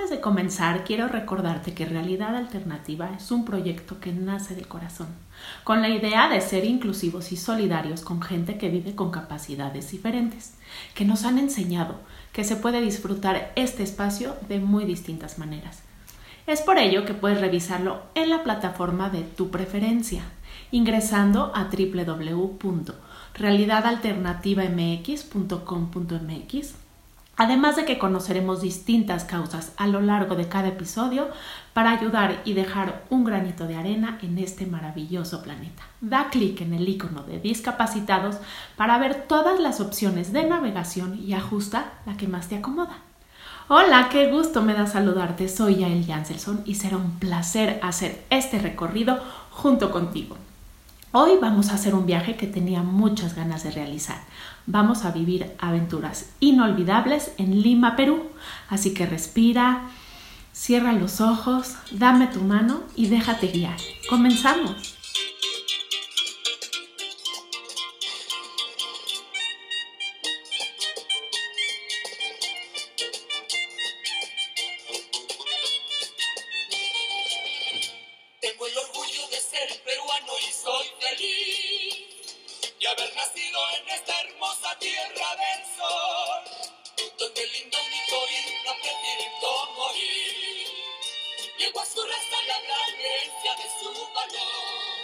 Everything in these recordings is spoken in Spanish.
Antes de comenzar, quiero recordarte que Realidad Alternativa es un proyecto que nace de corazón, con la idea de ser inclusivos y solidarios con gente que vive con capacidades diferentes, que nos han enseñado que se puede disfrutar este espacio de muy distintas maneras. Es por ello que puedes revisarlo en la plataforma de tu preferencia, ingresando a www.realidadalternativamx.com.mx Además de que conoceremos distintas causas a lo largo de cada episodio para ayudar y dejar un granito de arena en este maravilloso planeta. Da clic en el icono de discapacitados para ver todas las opciones de navegación y ajusta la que más te acomoda. Hola, qué gusto me da saludarte. Soy Yael Janselson y será un placer hacer este recorrido junto contigo. Hoy vamos a hacer un viaje que tenía muchas ganas de realizar. Vamos a vivir aventuras inolvidables en Lima, Perú. Así que respira, cierra los ojos, dame tu mano y déjate guiar. Comenzamos. orgullo de ser peruano y soy feliz de haber nacido en esta hermosa tierra del sol, donde el indómito no prefirió morir. Llegó a su raza la gran de su valor.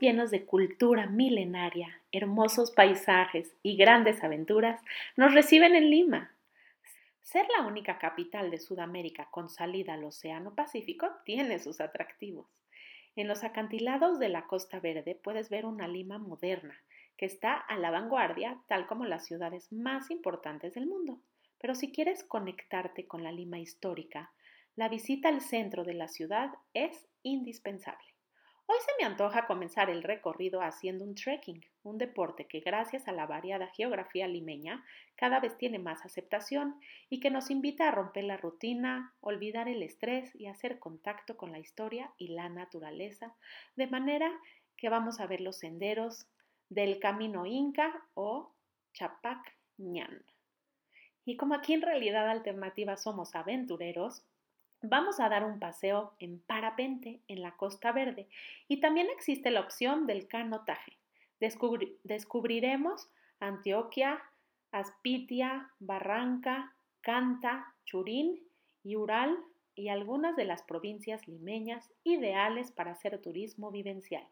Llenos de cultura milenaria, hermosos paisajes y grandes aventuras nos reciben en Lima. Ser la única capital de Sudamérica con salida al Océano Pacífico tiene sus atractivos. En los acantilados de la Costa Verde puedes ver una Lima moderna, que está a la vanguardia, tal como las ciudades más importantes del mundo. Pero si quieres conectarte con la Lima histórica, la visita al centro de la ciudad es indispensable. Hoy se me antoja comenzar el recorrido haciendo un trekking, un deporte que gracias a la variada geografía limeña cada vez tiene más aceptación y que nos invita a romper la rutina, olvidar el estrés y hacer contacto con la historia y la naturaleza, de manera que vamos a ver los senderos del camino Inca o Chapac Ñan. Y como aquí en realidad alternativa somos aventureros, Vamos a dar un paseo en parapente en la Costa Verde y también existe la opción del canotaje. descubriremos Antioquia, Aspitia, Barranca, Canta, Churín y Ural y algunas de las provincias limeñas ideales para hacer turismo vivencial.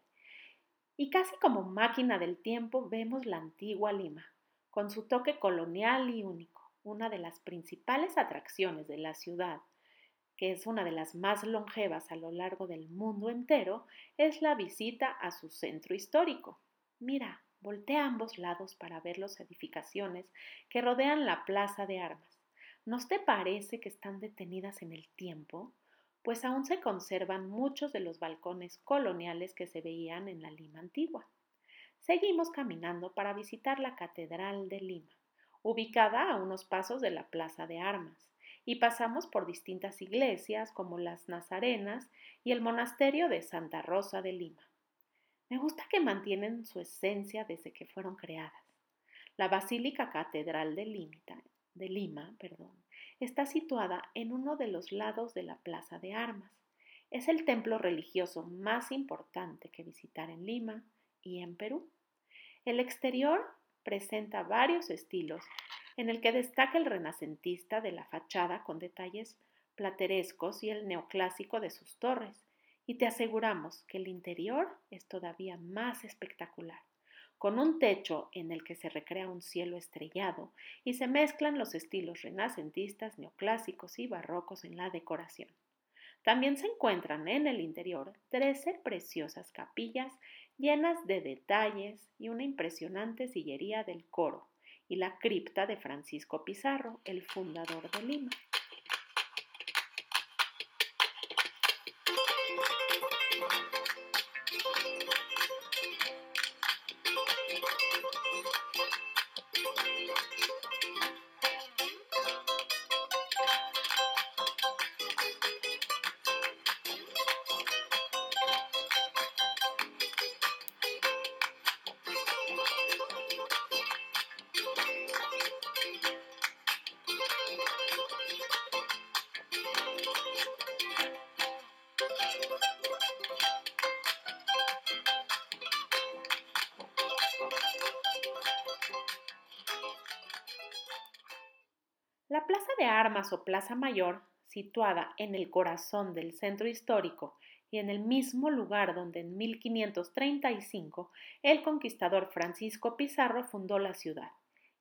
Y casi como máquina del tiempo vemos la antigua Lima, con su toque colonial y único, una de las principales atracciones de la ciudad que es una de las más longevas a lo largo del mundo entero, es la visita a su centro histórico. Mira, voltea a ambos lados para ver las edificaciones que rodean la Plaza de Armas. ¿No te parece que están detenidas en el tiempo? Pues aún se conservan muchos de los balcones coloniales que se veían en la Lima antigua. Seguimos caminando para visitar la Catedral de Lima, ubicada a unos pasos de la Plaza de Armas y pasamos por distintas iglesias como las Nazarenas y el monasterio de Santa Rosa de Lima. Me gusta que mantienen su esencia desde que fueron creadas. La Basílica Catedral de, Lima está situada en uno de los lados de la Plaza de Armas. Es el templo religioso más importante que visitar en Lima y en Perú. El exterior presenta varios estilos en el que destaca el renacentista de la fachada con detalles platerescos y el neoclásico de sus torres, y te aseguramos que el interior es todavía más espectacular, con un techo en el que se recrea un cielo estrellado y se mezclan los estilos renacentistas, neoclásicos y barrocos en la decoración. También se encuentran en el interior trece preciosas capillas llenas de detalles y una impresionante sillería del coro y la cripta de Francisco Pizarro, el fundador de Lima. Plaza de Armas o Plaza Mayor, situada en el corazón del centro histórico y en el mismo lugar donde en 1535 el conquistador Francisco Pizarro fundó la ciudad.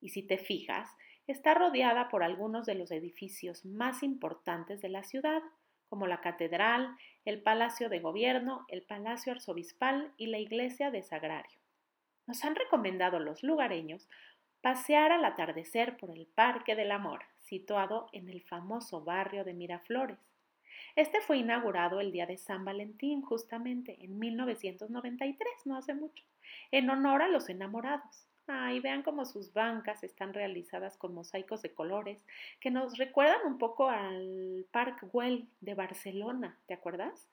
Y si te fijas, está rodeada por algunos de los edificios más importantes de la ciudad, como la catedral, el Palacio de Gobierno, el Palacio Arzobispal y la Iglesia de Sagrario. Nos han recomendado los lugareños pasear al atardecer por el Parque del Amor, situado en el famoso barrio de Miraflores. Este fue inaugurado el día de San Valentín, justamente en 1993, no hace mucho, en honor a los enamorados. Ay, vean cómo sus bancas están realizadas con mosaicos de colores que nos recuerdan un poco al Park Güell de Barcelona, ¿te acuerdas?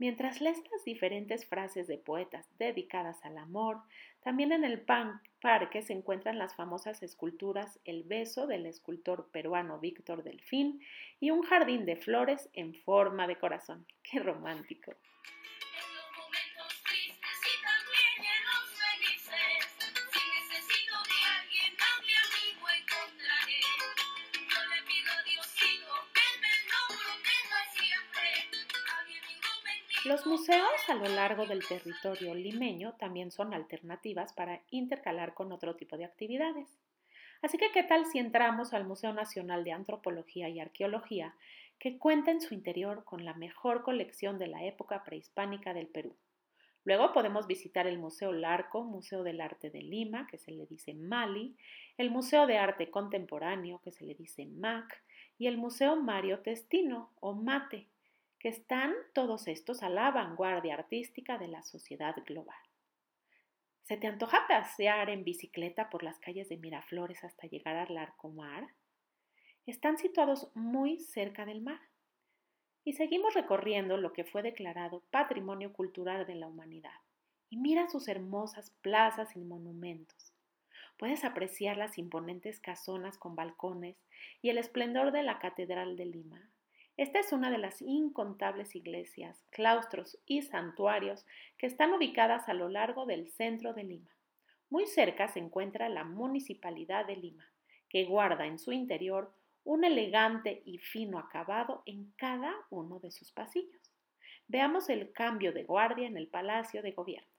Mientras lees las diferentes frases de poetas dedicadas al amor, también en el parque se encuentran las famosas esculturas El beso del escultor peruano Víctor Delfín y un jardín de flores en forma de corazón. ¡Qué romántico! Museos a lo largo del territorio limeño también son alternativas para intercalar con otro tipo de actividades. Así que, ¿qué tal si entramos al Museo Nacional de Antropología y Arqueología, que cuenta en su interior con la mejor colección de la época prehispánica del Perú? Luego podemos visitar el Museo Larco, Museo del Arte de Lima, que se le dice Mali, el Museo de Arte Contemporáneo, que se le dice MAC, y el Museo Mario Testino, o MATE, que están todos estos a la vanguardia artística de la sociedad global. ¿Se te antoja pasear en bicicleta por las calles de Miraflores hasta llegar al Larcomar? Están situados muy cerca del mar. Y seguimos recorriendo lo que fue declarado Patrimonio Cultural de la Humanidad. Y mira sus hermosas plazas y monumentos. Puedes apreciar las imponentes casonas con balcones y el esplendor de la Catedral de Lima, esta es una de las incontables iglesias, claustros y santuarios que están ubicadas a lo largo del centro de Lima. Muy cerca se encuentra la Municipalidad de Lima, que guarda en su interior un elegante y fino acabado en cada uno de sus pasillos. Veamos el cambio de guardia en el Palacio de Gobierno.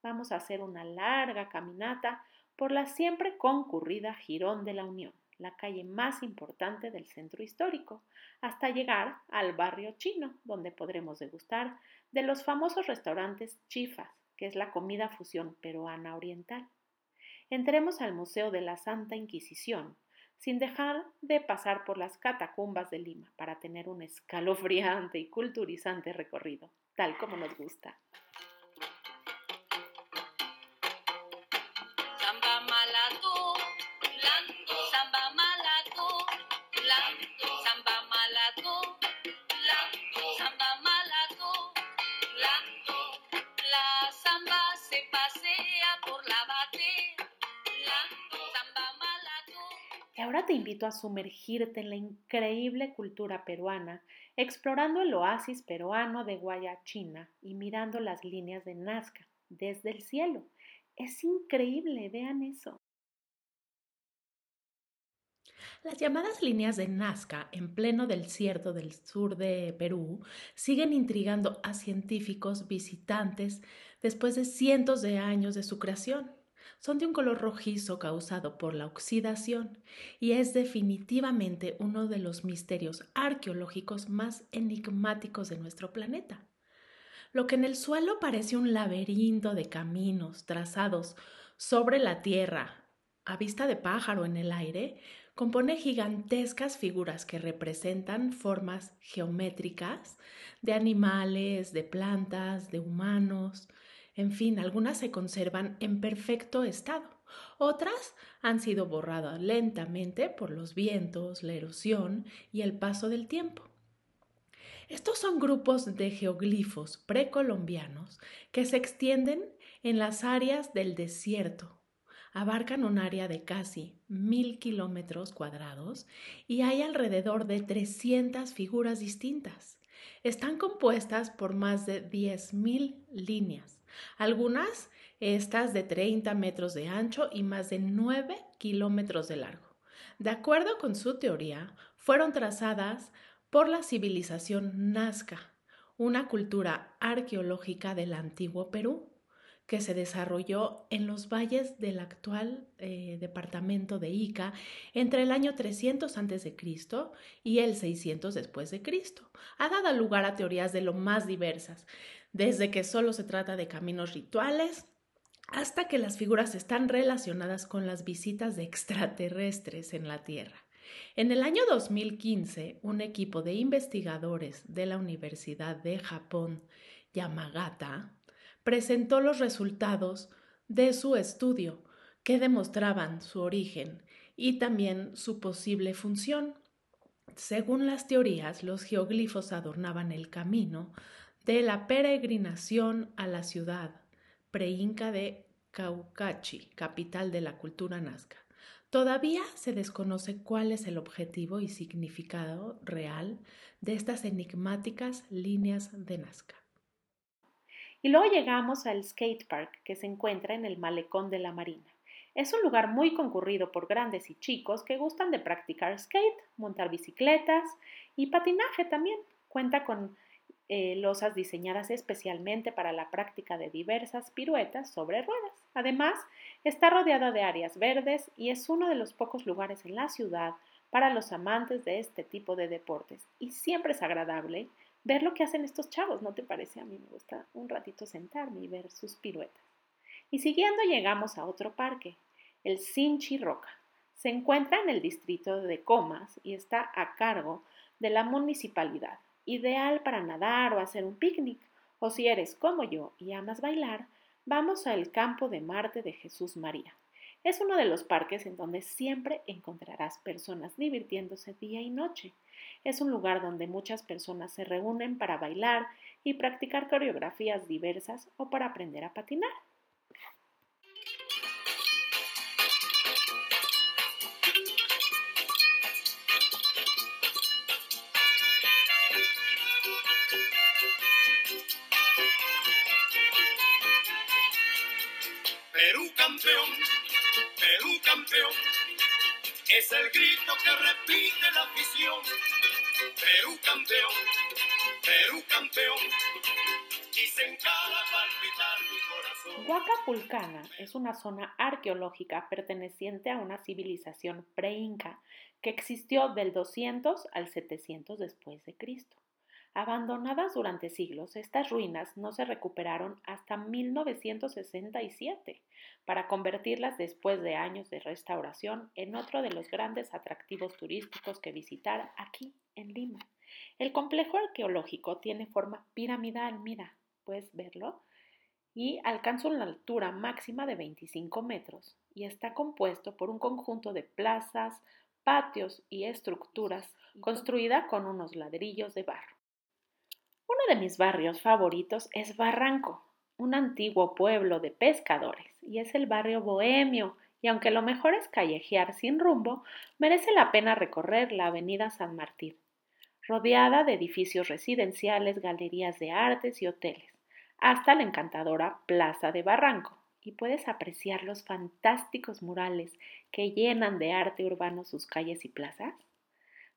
Vamos a hacer una larga caminata por la siempre concurrida Girón de la Unión la calle más importante del centro histórico, hasta llegar al barrio chino, donde podremos degustar de los famosos restaurantes chifas, que es la comida fusión peruana oriental. Entremos al Museo de la Santa Inquisición, sin dejar de pasar por las catacumbas de Lima para tener un escalofriante y culturizante recorrido, tal como nos gusta. Te invito a sumergirte en la increíble cultura peruana, explorando el oasis peruano de Guayachina y mirando las líneas de Nazca desde el cielo. Es increíble, vean eso. Las llamadas líneas de Nazca en pleno desierto del sur de Perú siguen intrigando a científicos visitantes después de cientos de años de su creación. Son de un color rojizo causado por la oxidación y es definitivamente uno de los misterios arqueológicos más enigmáticos de nuestro planeta. Lo que en el suelo parece un laberinto de caminos trazados sobre la tierra, a vista de pájaro en el aire, compone gigantescas figuras que representan formas geométricas de animales, de plantas, de humanos, en fin, algunas se conservan en perfecto estado, otras han sido borradas lentamente por los vientos, la erosión y el paso del tiempo. Estos son grupos de geoglifos precolombianos que se extienden en las áreas del desierto. Abarcan un área de casi mil kilómetros cuadrados y hay alrededor de 300 figuras distintas. Están compuestas por más de 10.000 líneas, algunas estas de 30 metros de ancho y más de 9 kilómetros de largo. De acuerdo con su teoría, fueron trazadas por la civilización Nazca, una cultura arqueológica del antiguo Perú que se desarrolló en los valles del actual eh, departamento de Ica entre el año 300 a.C. y el 600 después de Cristo. Ha dado lugar a teorías de lo más diversas, desde que solo se trata de caminos rituales hasta que las figuras están relacionadas con las visitas de extraterrestres en la Tierra. En el año 2015, un equipo de investigadores de la Universidad de Japón, Yamagata, presentó los resultados de su estudio que demostraban su origen y también su posible función. Según las teorías, los geoglifos adornaban el camino de la peregrinación a la ciudad preinca de Caucachi, capital de la cultura nazca. Todavía se desconoce cuál es el objetivo y significado real de estas enigmáticas líneas de Nazca. Y luego llegamos al skate park que se encuentra en el malecón de la Marina. Es un lugar muy concurrido por grandes y chicos que gustan de practicar skate, montar bicicletas y patinaje también. Cuenta con eh, losas diseñadas especialmente para la práctica de diversas piruetas sobre ruedas. Además, está rodeada de áreas verdes y es uno de los pocos lugares en la ciudad para los amantes de este tipo de deportes. Y siempre es agradable ver lo que hacen estos chavos, ¿no te parece? A mí me gusta un ratito sentarme y ver sus piruetas. Y siguiendo llegamos a otro parque, el Sinchi Roca. Se encuentra en el distrito de Comas y está a cargo de la municipalidad, ideal para nadar o hacer un picnic. O si eres como yo y amas bailar, vamos al campo de Marte de Jesús María. Es uno de los parques en donde siempre encontrarás personas divirtiéndose día y noche. Es un lugar donde muchas personas se reúnen para bailar y practicar coreografías diversas o para aprender a patinar. Campeón, es el grito que repite la afición. Huacapulcana es una zona arqueológica perteneciente a una civilización pre-inca que existió del 200 al 700 después de Cristo. Abandonadas durante siglos, estas ruinas no se recuperaron hasta 1967 para convertirlas después de años de restauración en otro de los grandes atractivos turísticos que visitar aquí en Lima. El complejo arqueológico tiene forma piramidal, mira, puedes verlo, y alcanza una altura máxima de 25 metros y está compuesto por un conjunto de plazas, patios y estructuras construida con unos ladrillos de barro. De mis barrios favoritos es Barranco, un antiguo pueblo de pescadores, y es el barrio bohemio, y aunque lo mejor es callejear sin rumbo, merece la pena recorrer la avenida San Martín, rodeada de edificios residenciales, galerías de artes y hoteles, hasta la encantadora Plaza de Barranco, y puedes apreciar los fantásticos murales que llenan de arte urbano sus calles y plazas.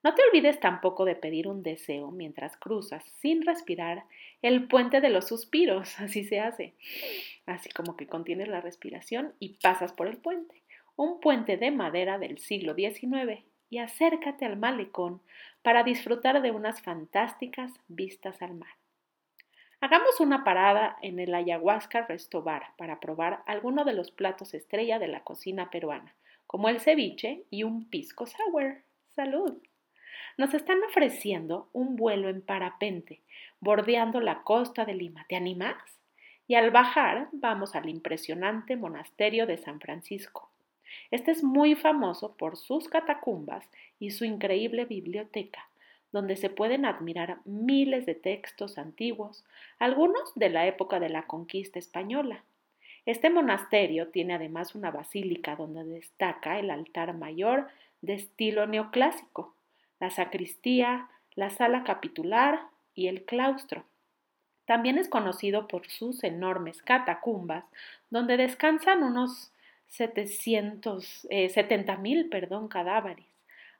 No te olvides tampoco de pedir un deseo mientras cruzas, sin respirar, el puente de los suspiros, así se hace. Así como que contienes la respiración y pasas por el puente. Un puente de madera del siglo XIX y acércate al malecón para disfrutar de unas fantásticas vistas al mar. Hagamos una parada en el Ayahuasca Restobar para probar alguno de los platos estrella de la cocina peruana, como el ceviche y un pisco sour. ¡Salud! Nos están ofreciendo un vuelo en parapente, bordeando la costa de Lima. ¿Te animas? Y al bajar vamos al impresionante monasterio de San Francisco. Este es muy famoso por sus catacumbas y su increíble biblioteca, donde se pueden admirar miles de textos antiguos, algunos de la época de la conquista española. Este monasterio tiene además una basílica donde destaca el altar mayor de estilo neoclásico, la sacristía, la sala capitular y el claustro. También es conocido por sus enormes catacumbas, donde descansan unos 700, eh, cadáveres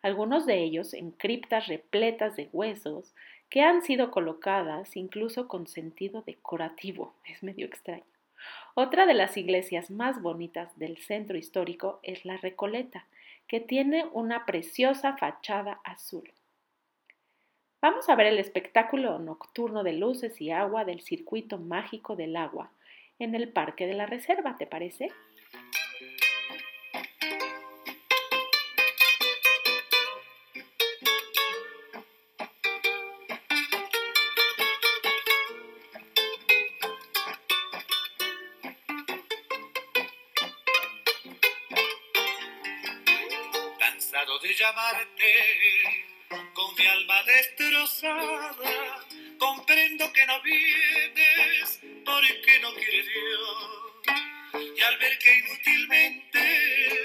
algunos de ellos en criptas repletas de huesos que han sido colocadas incluso con sentido decorativo. Es medio extraño. Otra de las iglesias más bonitas del centro histórico es la Recoleta, que tiene una preciosa fachada azul. Vamos a ver el espectáculo nocturno de luces y agua del circuito mágico del agua en el Parque de la Reserva, ¿te parece? De llamarte con mi alma destrozada. Comprendo que no vienes porque no quiere Dios. Y al ver que inútilmente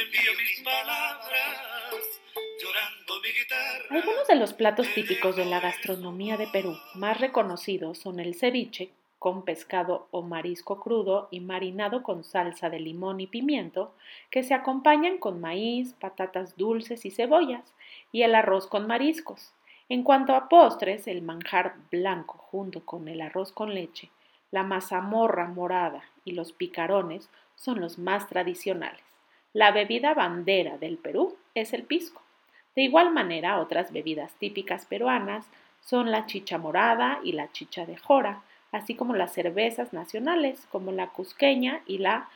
envío mis palabras, llorando mi guitarra. Algunos de los platos típicos de la gastronomía de Perú más reconocidos son el ceviche, con pescado o marisco crudo y marinado con salsa de limón y pimiento, que se acompañan con maíz, patatas dulces y cebollas, y el arroz con mariscos. En cuanto a postres, el manjar blanco junto con el arroz con leche, la mazamorra morada y los picarones son los más tradicionales. La bebida bandera del Perú es el pisco. De igual manera, otras bebidas típicas peruanas son la chicha morada y la chicha de jora, así como las cervezas nacionales como la cusqueña y la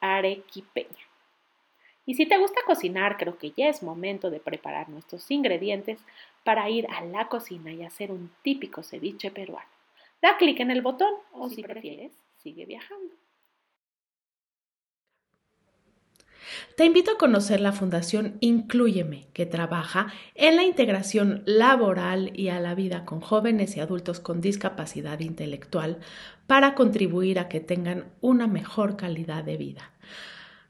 arequipeña. Y si te gusta cocinar, creo que ya es momento de preparar nuestros ingredientes para ir a la cocina y hacer un típico ceviche peruano. Da clic en el botón o si prefieres, sigue viajando. Te invito a conocer la Fundación Incluyeme, que trabaja en la integración laboral y a la vida con jóvenes y adultos con discapacidad intelectual para contribuir a que tengan una mejor calidad de vida.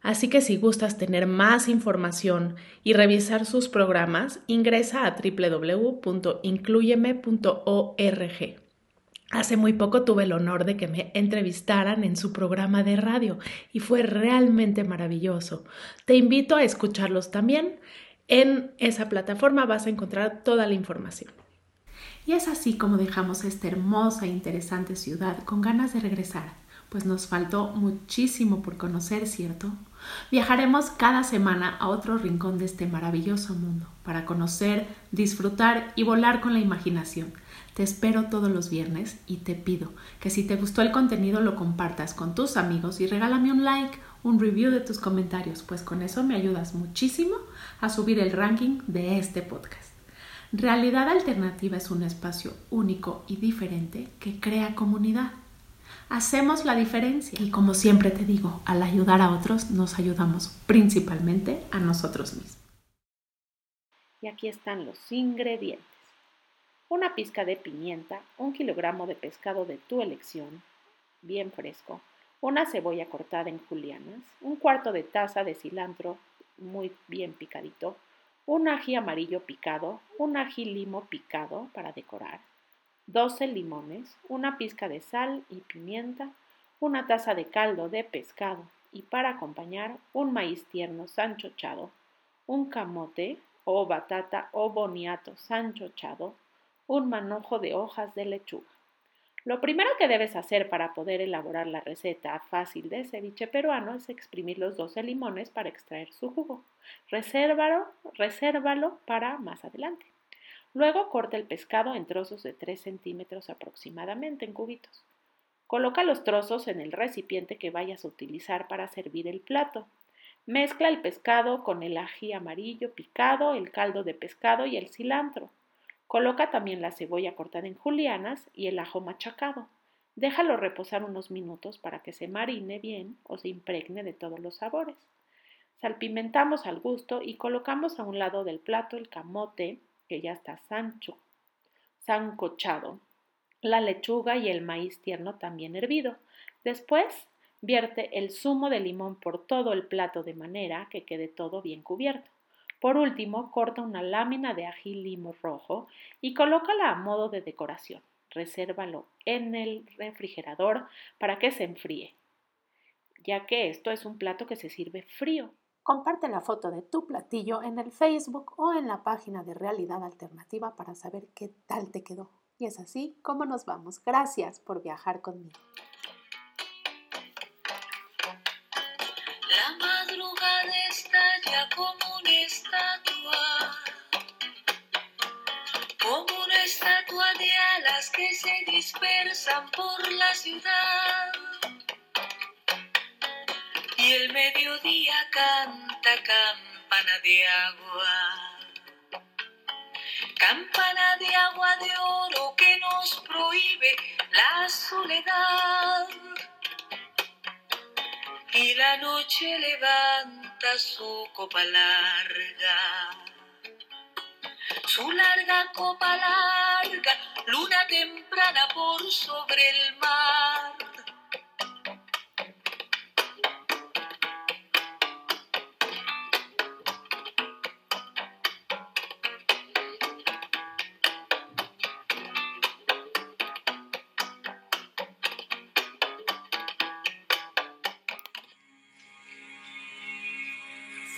Así que si gustas tener más información y revisar sus programas, ingresa a www.incluyeme.org. Hace muy poco tuve el honor de que me entrevistaran en su programa de radio y fue realmente maravilloso. Te invito a escucharlos también. En esa plataforma vas a encontrar toda la información. Y es así como dejamos esta hermosa e interesante ciudad con ganas de regresar, pues nos faltó muchísimo por conocer, ¿cierto? Viajaremos cada semana a otro rincón de este maravilloso mundo para conocer, disfrutar y volar con la imaginación te espero todos los viernes y te pido que si te gustó el contenido lo compartas con tus amigos y regálame un like, un review de tus comentarios, pues con eso me ayudas muchísimo a subir el ranking de este podcast. Realidad Alternativa es un espacio único y diferente que crea comunidad. Hacemos la diferencia y como siempre te digo, al ayudar a otros nos ayudamos principalmente a nosotros mismos. Y aquí están los ingredientes una pizca de pimienta, un kilogramo de pescado de tu elección, bien fresco, una cebolla cortada en julianas, un cuarto de taza de cilantro muy bien picadito, un ají amarillo picado, un ají limo picado para decorar, 12 limones, una pizca de sal y pimienta, una taza de caldo de pescado y para acompañar un maíz tierno sanchochado, un camote, o batata o boniato sanchochado, un manojo de hojas de lechuga. Lo primero que debes hacer para poder elaborar la receta fácil de ceviche peruano es exprimir los 12 limones para extraer su jugo. Resérvalo, resérvalo para más adelante. Luego corta el pescado en trozos de 3 centímetros aproximadamente en cubitos. Coloca los trozos en el recipiente que vayas a utilizar para servir el plato. Mezcla el pescado con el ají amarillo picado, el caldo de pescado y el cilantro. Coloca también la cebolla cortada en julianas y el ajo machacado. Déjalo reposar unos minutos para que se marine bien o se impregne de todos los sabores. Salpimentamos al gusto y colocamos a un lado del plato el camote, que ya está sancho, sancochado, la lechuga y el maíz tierno también hervido. Después, vierte el zumo de limón por todo el plato de manera que quede todo bien cubierto. Por último, corta una lámina de ají limo rojo y colócala a modo de decoración. Resérvalo en el refrigerador para que se enfríe, ya que esto es un plato que se sirve frío. Comparte la foto de tu platillo en el Facebook o en la página de Realidad Alternativa para saber qué tal te quedó. Y es así como nos vamos. Gracias por viajar conmigo. Que se dispersan por la ciudad. Y el mediodía canta campana de agua. Campana de agua de oro que nos prohíbe la soledad. Y la noche levanta su copa larga su larga copa larga, luna temprana por sobre el mar.